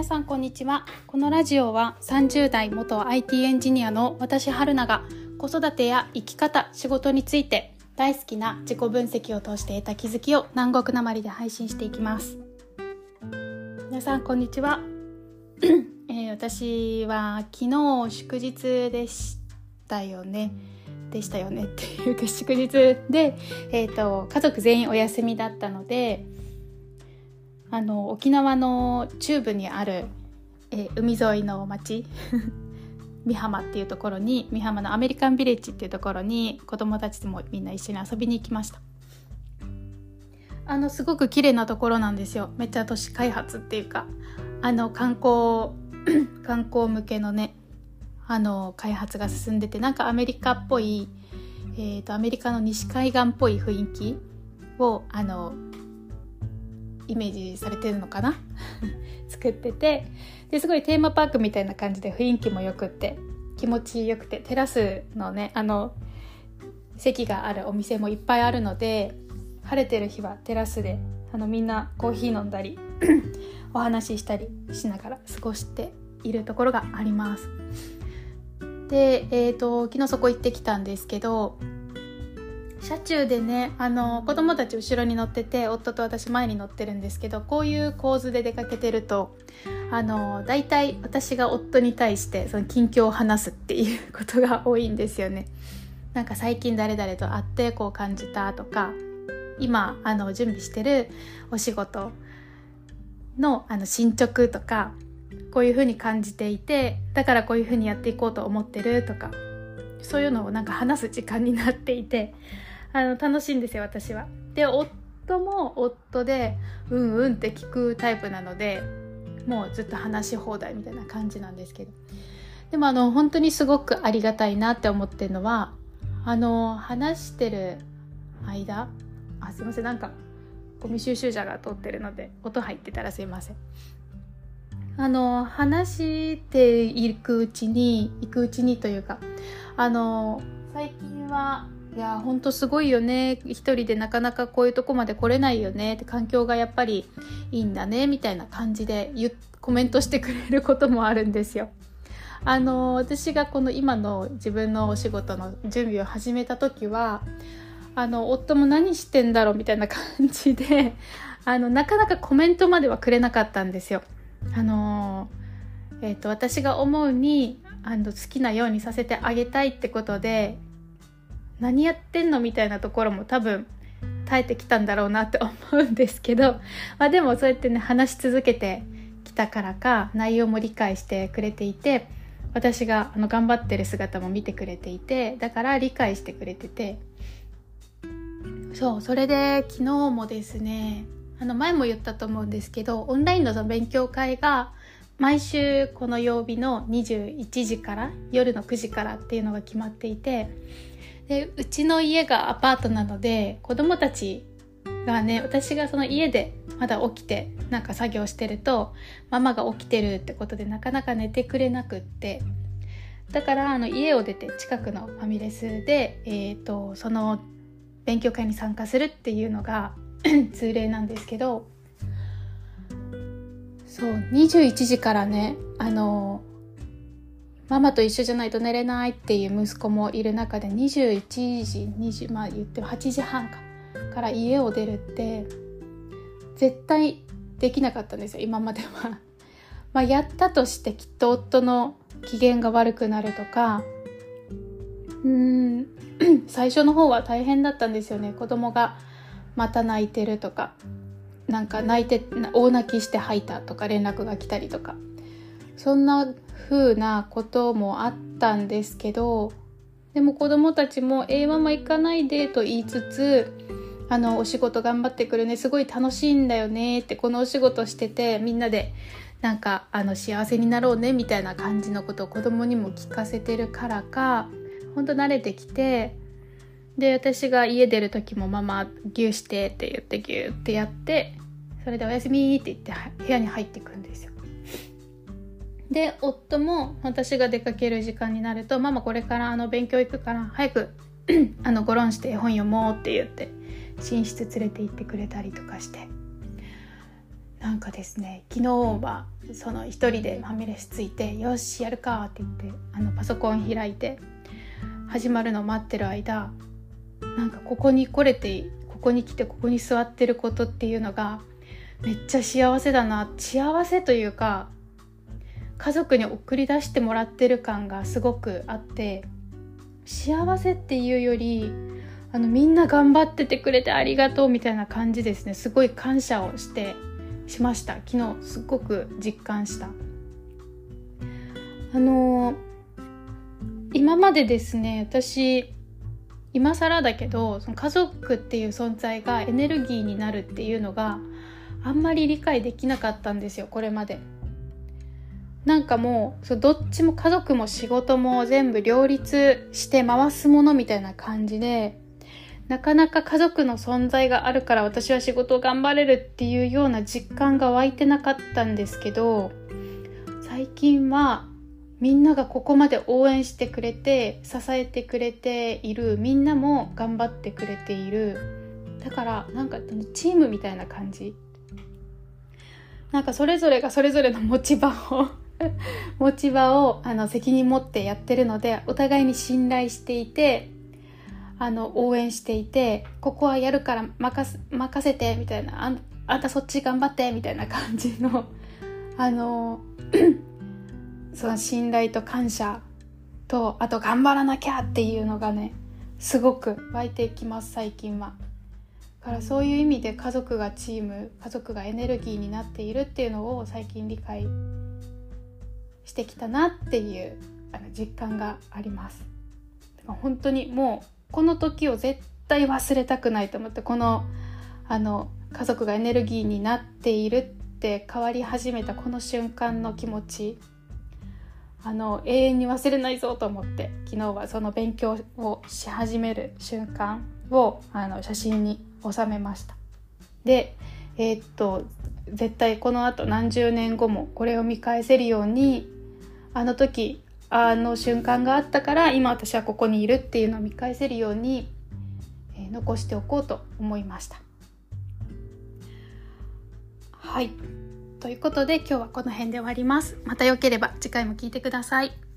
皆さんこんにちは。このラジオは30代元 IT エンジニアの私春菜が子育てや生き方仕事について大好きな自己分析を通して得た気づきを南国なまりで配信していきます。皆さんこんにちは、えー、私は昨日祝日でしたよね。でしたよねっていうか祝日で、えーと家族全員お休みだったのであの沖縄の中部にある、えー、海沿いの町 美浜っていうところに美浜のアメリカンビレッジっていうところに子供たちもみんな一緒に遊びに行きました。あのすごく綺麗なところなんですよ。めっちゃ都市開発っていうか。あの観光 観光向けのねあの開発が進んでてなんかアメリカっぽい、えーと、とアメリカの西海岸っぽい雰囲気をあのイメージされてるのかな？作っててですごいテーマパークみたいな感じで雰囲気もよくって気持ちよくてテラスのねあの席があるお店もいっぱいあるので晴れてる日はテラスであのみんなコーヒー飲んだり お話ししたりしながら過ごしているところがあります。で、えーと昨日そこ行ってきたんですけど車中でねあの子供たち後ろに乗ってて夫と私前に乗ってるんですけどこういう構図で出かけてるとあの大体私が夫に対してその近況を話すっていうことが多いんですよね。なんか最近誰々と会ってこう感じたとか今あの準備してるお仕事のあの進捗とかこういうふうに感じていてだからこういうふうにやっていこうと思ってるとかそういうのをなんか話す時間になっていてあの楽しいんですよ私は。で夫も夫でうんうんって聞くタイプなのでもうずっと話し放題みたいな感じなんですけどでもあの本当にすごくありがたいなって思ってるのはあの話してる間あすいませんなんかゴミ収集車が通ってるので音入ってたらすいませんあの話していくうちに行くうちにというかあの最近はいやほんとすごいよね一人でなかなかこういうとこまで来れないよねって環境がやっぱりいいんだねみたいな感じでコメントしてくれることもあるんですよ。あの私がこの今の自分のお仕事の準備を始めた時はあの夫も何してんだろう？みたいな感じであのなかなかコメントまではくれなかったんですよ。あのえーと私が思うにあの好きなようにさせてあげたいってことで何やってんのみたいなところも多分耐えてきたんだろうなって思うんですけど、まあ、でもそうやってね話し続けてきたからか内容も理解してくれていて私があの頑張ってる姿も見てくれていてだから理解してくれてて。そうそれで昨日もですねあの前も言ったと思うんですけどオンラインの勉強会が毎週この曜日の21時から夜の9時からっていうのが決まっていてでうちの家がアパートなので子供たちがね私がその家でまだ起きてなんか作業してるとママが起きてるってことでなかなか寝てくれなくって。だからあの家を出て近くのファミレスで、えーとその勉強会に参加するっていうのが 通例なんですけど。そう21時からねあのママと一緒じゃないと寝れないっていう息子もいる中で21時20まあ言っても8時半かから家を出るって絶対できなかったんですよ今までは。ま、やったとしてきっと夫の機嫌が悪くなるとかうーん 最初の方は大変だったんですよね子供がまた泣いてるとかなんか泣いて大泣きして吐いたとか連絡が来たりとかそんな風なこともあったんですけどでも子供たちも「えー、ママ行かないで」と言いつつあのお仕事頑張ってくるねすごい楽しいんだよねってこのお仕事しててみんなでなんかあの幸せになろうねみたいな感じのことを子供にも聞かせてるからかほんと慣れてきてで私が家出る時も「ママギューして」って言ってギューってやってそれで「おやすみ」って言って部屋に入ってくんですよ。で夫も私が出かける時間になると「ママこれからあの勉強行くから早く あのゴロンして絵本読もう」って言って寝室連れて行ってくれたりとかして。なんかですね昨日はその一人でファミレスついて「よしやるか」って言ってあのパソコン開いて始まるのを待ってる間なんかここに来れてここに来てここに座ってることっていうのがめっちゃ幸せだな。幸せというか家族に送り出してもらってる感がすごくあって幸せっていうよりあのみんな頑張っててくれてありがとうみたいな感じですね。すごい感謝をしてしました。昨日すっごく実感した。あのー、今までですね私今更だけどその家族っていう存在がエネルギーになるっていうのがあんまり理解できなかったんですよこれまで。なんかもうそどっちも家族も仕事も全部両立して回すものみたいな感じでなかなか家族の存在があるから私は仕事を頑張れるっていうような実感が湧いてなかったんですけど最近はみんながここまで応援してくれて支えてくれているみんなも頑張ってくれている。だからなんかチームみたいな感じ。なんかそれぞれがそれぞれの持ち場を持ち場をあの責任持ってやってるのでお互いに信頼していてあの応援していてここはやるから任せてみたいなああんたそっち頑張ってみたいな感じの あの その信頼と感謝とあと頑張らなきゃっていうのがねすごく湧いてきます最近は。だからそういう意味で家族がチーム家族がエネルギーになっているっていうのを最近理解してきたなっていうあの実感があります。本当にもうこの時を絶対忘れたくないと思ってこのあの家族がエネルギーになっているって変わり始めたこの瞬間の気持ちあの永遠に忘れないぞと思って昨日はその勉強をし始める瞬間をあの写真に収めましたでえー、っと絶対このあと何十年後もこれを見返せるようにあの時あの瞬間があったから今私はここにいるっていうのを見返せるように、えー、残しておこうと思いました。はい。ということで今日はこの辺で終わります。またよければ次回も聞いてください。